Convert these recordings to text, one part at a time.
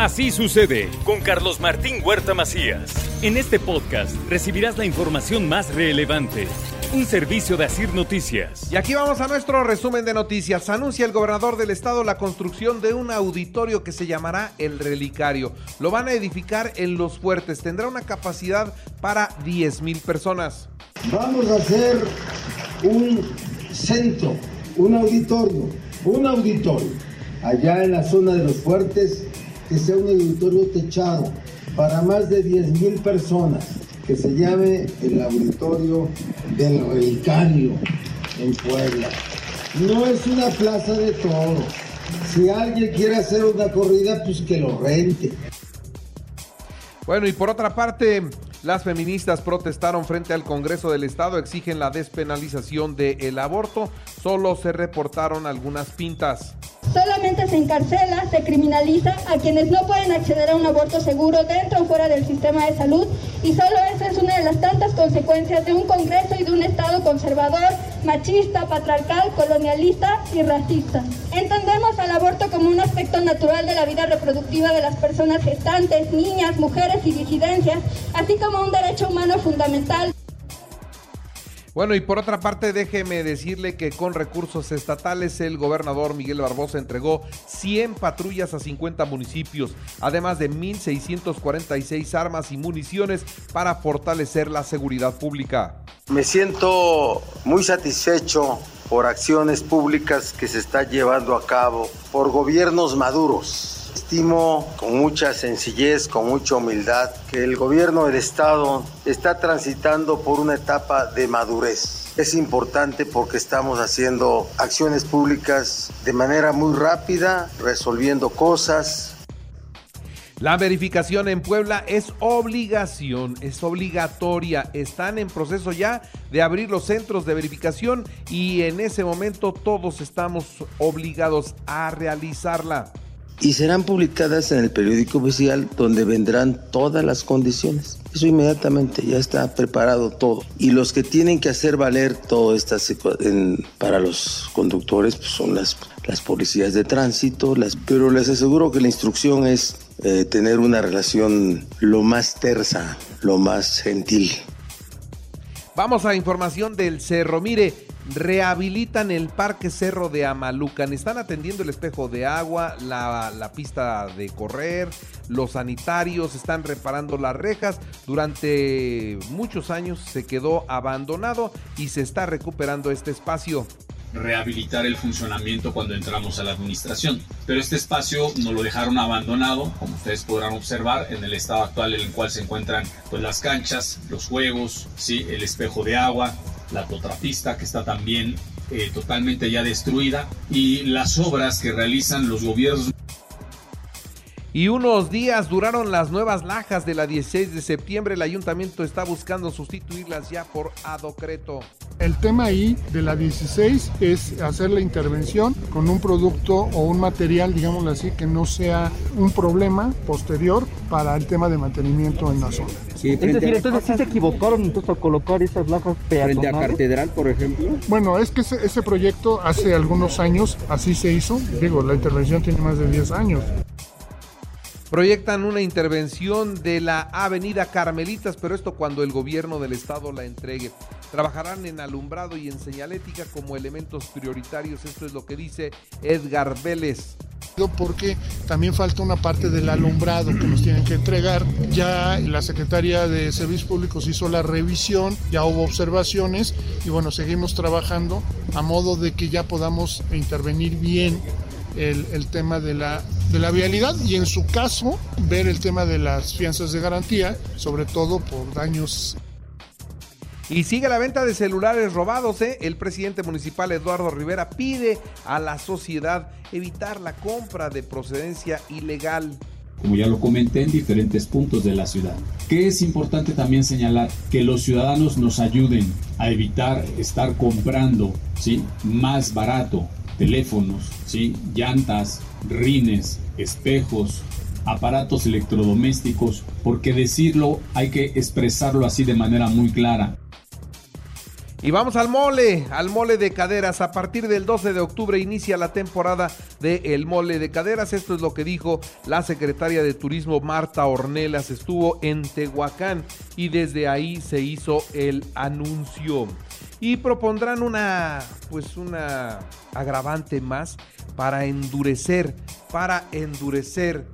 Así sucede con Carlos Martín Huerta Macías. En este podcast recibirás la información más relevante. Un servicio de Asir Noticias. Y aquí vamos a nuestro resumen de noticias. Anuncia el gobernador del estado la construcción de un auditorio que se llamará El Relicario. Lo van a edificar en Los Fuertes. Tendrá una capacidad para 10 mil personas. Vamos a hacer un centro, un auditorio, un auditorio allá en la zona de Los Fuertes que sea un auditorio techado para más de 10 mil personas que se llame el Auditorio del Relicario en Puebla. No es una plaza de toros. Si alguien quiere hacer una corrida, pues que lo rente. Bueno, y por otra parte, las feministas protestaron frente al Congreso del Estado, exigen la despenalización del aborto. Solo se reportaron algunas pintas. Solamente se encarcela, se criminaliza a quienes no pueden acceder a un aborto seguro dentro o fuera del sistema de salud y solo esa es una de las tantas consecuencias de un Congreso y de un Estado conservador, machista, patriarcal, colonialista y racista. Entendemos al aborto como un aspecto natural de la vida reproductiva de las personas gestantes, niñas, mujeres y disidencias, así como un derecho humano fundamental. Bueno, y por otra parte, déjeme decirle que con recursos estatales el gobernador Miguel Barbosa entregó 100 patrullas a 50 municipios, además de 1.646 armas y municiones para fortalecer la seguridad pública. Me siento muy satisfecho por acciones públicas que se están llevando a cabo por gobiernos maduros. Estimo con mucha sencillez, con mucha humildad, que el gobierno del Estado está transitando por una etapa de madurez. Es importante porque estamos haciendo acciones públicas de manera muy rápida, resolviendo cosas, la verificación en Puebla es obligación, es obligatoria. Están en proceso ya de abrir los centros de verificación y en ese momento todos estamos obligados a realizarla y serán publicadas en el periódico oficial donde vendrán todas las condiciones. Eso inmediatamente ya está preparado todo. Y los que tienen que hacer valer todo esto para los conductores pues son las, las policías de tránsito, las, pero les aseguro que la instrucción es eh, tener una relación lo más tersa, lo más gentil. Vamos a información del cerro. Mire, rehabilitan el Parque Cerro de Amalucan. Están atendiendo el espejo de agua, la, la, pista de correr, los sanitarios, están reparando las rejas. Durante muchos años se quedó abandonado y se está recuperando este espacio rehabilitar el funcionamiento cuando entramos a la administración. Pero este espacio nos lo dejaron abandonado, como ustedes podrán observar, en el estado actual en el cual se encuentran pues, las canchas, los juegos, ¿sí? el espejo de agua, la totrapista que está también eh, totalmente ya destruida y las obras que realizan los gobiernos y unos días duraron las nuevas lajas de la 16 de septiembre. El ayuntamiento está buscando sustituirlas ya por adocreto. El tema ahí de la 16 es hacer la intervención con un producto o un material, digámoslo así, que no sea un problema posterior para el tema de mantenimiento en la zona. es decir, entonces sí se equivocaron entonces a colocar esas lajas peatonales. Frente a Catedral, por ejemplo. Bueno, es que ese, ese proyecto hace algunos años así se hizo. Digo, la intervención tiene más de 10 años. Proyectan una intervención de la avenida Carmelitas, pero esto cuando el gobierno del estado la entregue. Trabajarán en alumbrado y en señalética como elementos prioritarios. Esto es lo que dice Edgar Vélez porque también falta una parte del alumbrado que nos tienen que entregar. Ya la Secretaría de Servicios Públicos hizo la revisión, ya hubo observaciones y bueno, seguimos trabajando a modo de que ya podamos intervenir bien el, el tema de la de la vialidad y en su caso ver el tema de las fianzas de garantía, sobre todo por daños. Y sigue la venta de celulares robados. ¿eh? El presidente municipal Eduardo Rivera pide a la sociedad evitar la compra de procedencia ilegal como ya lo comenté, en diferentes puntos de la ciudad. Que es importante también señalar que los ciudadanos nos ayuden a evitar estar comprando ¿sí? más barato teléfonos, ¿sí? llantas, rines, espejos, aparatos electrodomésticos, porque decirlo hay que expresarlo así de manera muy clara. Y vamos al mole, al mole de caderas. A partir del 12 de octubre inicia la temporada del el mole de caderas. Esto es lo que dijo la secretaria de Turismo Marta Ornelas. Estuvo en Tehuacán y desde ahí se hizo el anuncio. Y propondrán una, pues una agravante más para endurecer, para endurecer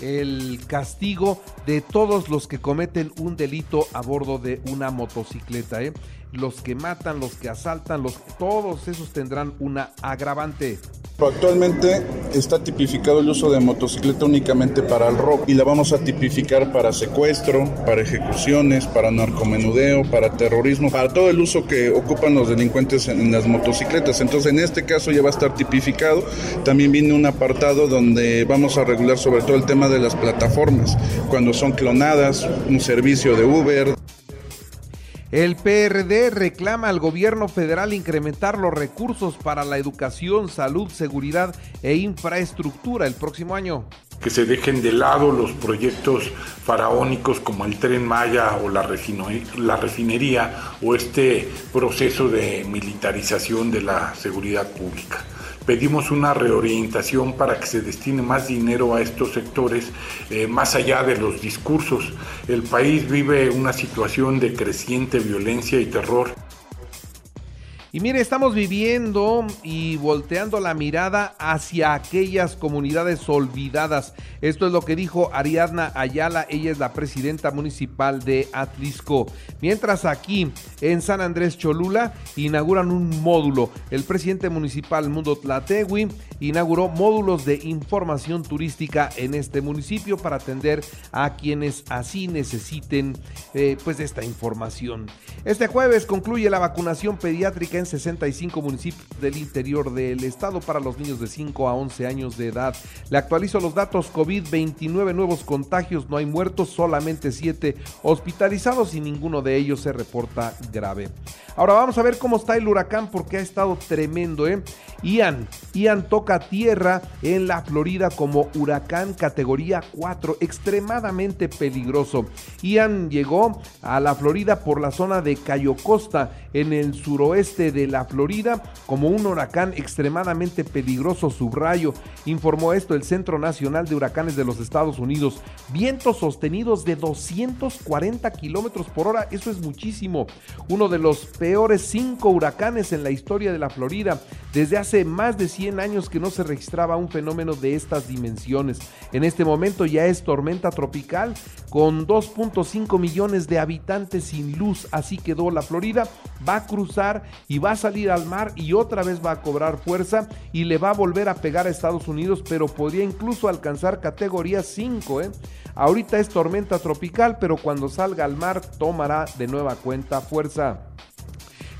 el castigo de todos los que cometen un delito a bordo de una motocicleta. ¿eh? Los que matan, los que asaltan, los, todos esos tendrán una agravante. Actualmente está tipificado el uso de motocicleta únicamente para el robo y la vamos a tipificar para secuestro, para ejecuciones, para narcomenudeo, para terrorismo, para todo el uso que ocupan los delincuentes en, las motocicletas. Entonces en este caso ya va a estar tipificado. También viene un apartado donde vamos a regular sobre todo el tema de las plataformas, cuando son clonadas, un servicio de Uber. El PRD reclama al gobierno federal incrementar los recursos para la educación, salud, seguridad e infraestructura el próximo año. Que se dejen de lado los proyectos faraónicos como el tren Maya o la, refinería o este proceso de militarización de la seguridad pública. Pedimos una reorientación para que se destine más dinero a estos sectores, eh, más allá de los discursos. El país vive una situación de creciente violencia y terror. Y mire, estamos viviendo y volteando la mirada hacia aquellas comunidades olvidadas. Esto es lo que dijo Ariadna Ayala, ella es la presidenta municipal de Atlisco. Mientras aquí en San Andrés Cholula inauguran un módulo. El presidente municipal Mundo Tlategui inauguró módulos de información turística en este municipio para atender a quienes así necesiten eh, pues esta información. Este jueves concluye la vacunación pediátrica en 65 municipios del interior del estado para los niños de 5 a 11 años de edad. Le actualizo los datos COVID, 29 nuevos contagios, no hay muertos, solamente 7 hospitalizados y ninguno de ellos se reporta grave. Ahora vamos a ver cómo está el huracán porque ha estado tremendo, ¿eh? Ian, Ian toca tierra en la Florida como huracán categoría 4, extremadamente peligroso. Ian llegó a la Florida por la zona de Cayo Costa, en el suroeste de la Florida, como un huracán extremadamente peligroso, subrayo. Informó esto el Centro Nacional de Huracanes de los Estados Unidos. Vientos sostenidos de 240 kilómetros por hora, eso es muchísimo. Uno de los peores cinco huracanes en la historia de la Florida. Desde hace más de 100 años que no se registraba un fenómeno de estas dimensiones. En este momento ya es tormenta tropical con 2.5 millones de habitantes sin luz. Así quedó la Florida. Va a cruzar y va a salir al mar y otra vez va a cobrar fuerza y le va a volver a pegar a Estados Unidos, pero podría incluso alcanzar categoría 5. ¿eh? Ahorita es tormenta tropical, pero cuando salga al mar tomará de nueva cuenta fuerza.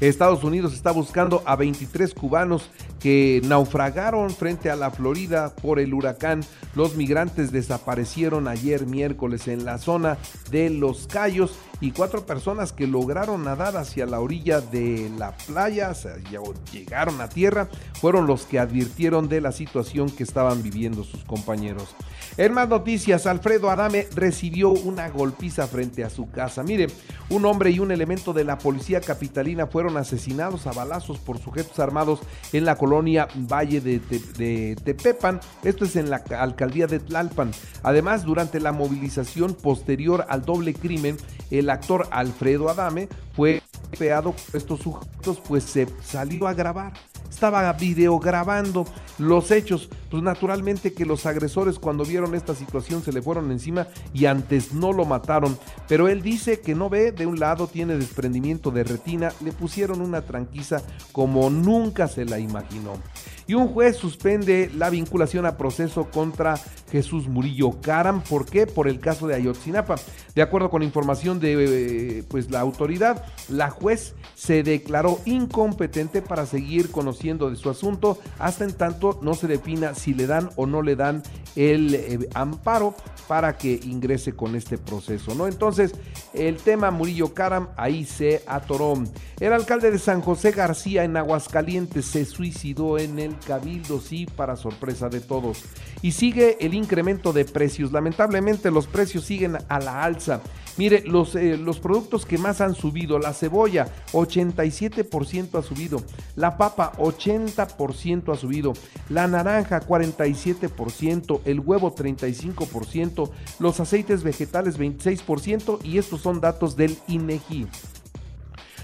Estados Unidos está buscando a 23 cubanos que naufragaron frente a la Florida por el huracán. Los migrantes desaparecieron ayer miércoles en la zona de Los Cayos y cuatro personas que lograron nadar hacia la orilla de la playa, o llegaron a tierra, fueron los que advirtieron de la situación que estaban viviendo sus compañeros. En más noticias, Alfredo Adame recibió una golpiza frente a su casa. Mire, un hombre y un elemento de la policía capitalina fueron asesinados a balazos por sujetos armados en la Valle de, Tepepan. Esto es en la alcaldía de Tlalpan. Además, durante la movilización posterior al doble crimen, el actor Alfredo Adame fue peado por estos sujetos, pues se salió a grabar estaba videograbando los hechos. Pues naturalmente que los agresores cuando vieron esta situación se le fueron encima y antes no lo mataron. Pero él dice que no ve, de un lado tiene desprendimiento de retina, le pusieron una tranquiza como nunca se la imaginó. Y un juez suspende la vinculación a proceso contra Jesús Murillo Caram. ¿Por qué? Por el caso de Ayotzinapa. De acuerdo con información de eh, pues, la autoridad, la juez se declaró incompetente para seguir conociendo de su asunto hasta en tanto no se defina si le dan o no le dan el eh, amparo para que ingrese con este proceso, ¿no? Entonces, el tema Murillo Caram ahí se atoró. El alcalde de San José García en Aguascalientes se suicidó en el cabildo, sí, para sorpresa de todos. Y sigue el incremento de precios. Lamentablemente los precios siguen a la alza. Mire, los, eh, los productos que más han subido, la cebolla 87% ha subido, la papa 80% ha subido, la naranja 47%, el huevo 35%, los aceites vegetales 26% y estos son datos del INEGI.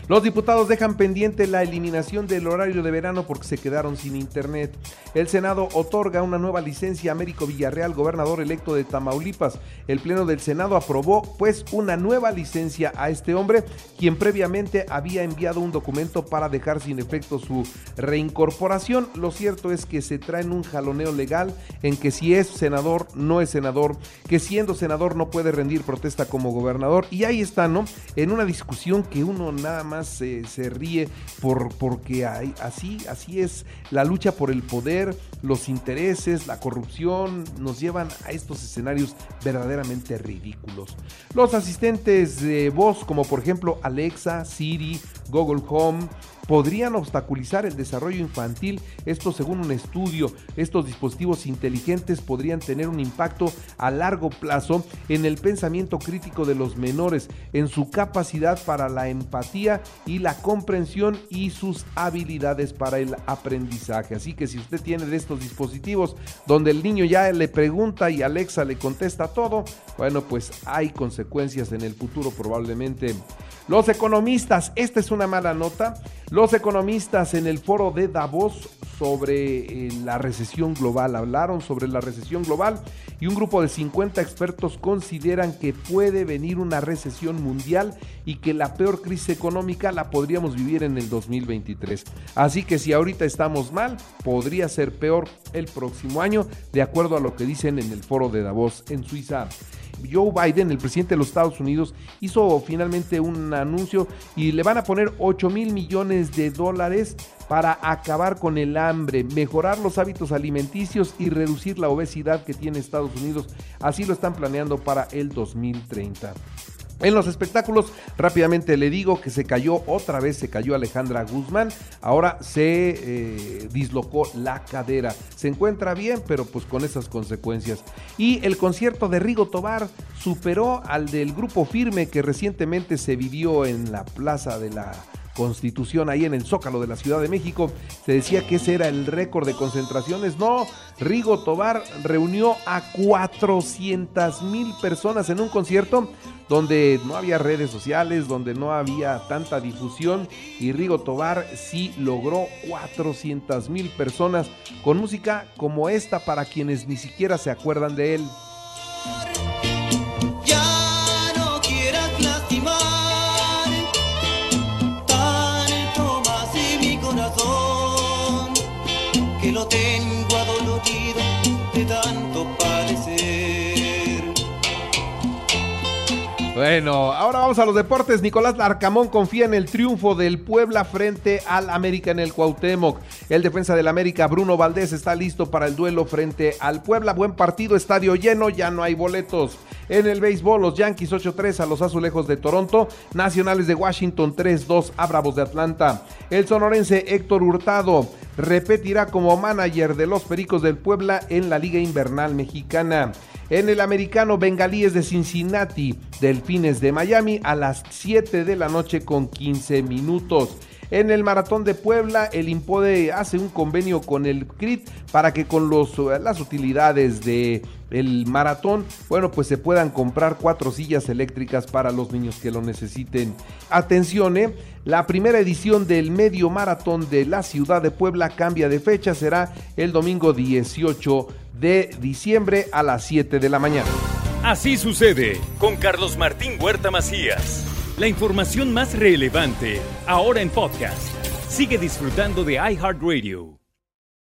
Los diputados dejan pendiente la eliminación del horario de verano porque se quedaron sin internet. El Senado otorga una nueva licencia a Américo Villarreal, gobernador electo de Tamaulipas. El Pleno del Senado aprobó pues una nueva licencia a este hombre, quien previamente había enviado un documento para dejar sin efecto su reincorporación. Lo cierto es que se traen un jaloneo legal en que si es senador, no es senador, que siendo senador no puede rendir protesta como gobernador. Y ahí está, ¿no? En una discusión que uno nada más se, ríe por, porque así, así es la lucha por el poder, los intereses, la corrupción, nos llevan a estos escenarios verdaderamente ridículos. Los asistentes de voz, como por ejemplo Alexa, Siri, Google Home, podrían obstaculizar el desarrollo infantil. Esto según un estudio, estos dispositivos inteligentes podrían tener un impacto a largo plazo en el pensamiento crítico de los menores, en su capacidad para la empatía y la comprensión y sus habilidades para el aprendizaje. Así que si usted tiene de estos dispositivos donde el niño ya le pregunta y Alexa le contesta todo, bueno, pues hay consecuencias en el futuro probablemente. Los economistas, esta es una mala nota, los economistas en el foro de Davos sobre eh, la recesión global hablaron sobre la recesión global y un grupo de 50 expertos consideran que puede venir una recesión mundial y que la peor crisis económica la podríamos vivir en el 2023. Así que si ahorita estamos mal, podría ser peor el próximo año, de acuerdo a lo que dicen en el foro de Davos en Suiza. Joe Biden, el presidente de los Estados Unidos, hizo finalmente un anuncio y le van a poner 8 mil millones de dólares para acabar con el hambre, mejorar los hábitos alimenticios y reducir la obesidad que tiene Estados Unidos. Así lo están planeando para el 2030. En los espectáculos, rápidamente le digo que se cayó, otra vez se cayó Alejandra Guzmán, ahora se eh, dislocó la cadera. Se encuentra bien, pero pues con esas consecuencias. Y el concierto de Rigo Tobar superó al del grupo Firme que recientemente se vivió en la Plaza de la Constitución ahí en el Zócalo de la Ciudad de México. Se decía que ese era el récord de concentraciones. No, Rigo Tobar reunió a 400 mil personas en un concierto donde no había redes sociales, donde no había tanta difusión y Rigo Tobar sí logró 400 mil personas con música como esta para quienes ni siquiera se acuerdan de él. Bueno, ahora vamos a los deportes. Nicolás Larcamón confía en el triunfo del Puebla frente al América en el Cuauhtémoc. El defensa del América, Bruno Valdés, está listo para el duelo frente al Puebla. Buen partido, estadio lleno, ya no hay boletos. En el béisbol, los Yankees 8-3 a los Azulejos de Toronto. Nacionales de Washington 3-2 a Bravos de Atlanta. El sonorense Héctor Hurtado repetirá como manager de los Pericos del Puebla en la Liga Invernal Mexicana. En el americano Bengalíes de Cincinnati, Delfines de Miami a las 7 de la noche con 15 minutos. En el Maratón de Puebla, el Impode hace un convenio con el CRIT para que con los, las utilidades de el maratón, bueno, pues se puedan comprar cuatro sillas eléctricas para los niños que lo necesiten. Atención, ¿eh? la primera edición del medio maratón de la ciudad de Puebla cambia de fecha, será el domingo 18 de diciembre a las 7 de la mañana. Así sucede con Carlos Martín Huerta Macías. La información más relevante, ahora en podcast. Sigue disfrutando de iHeartRadio.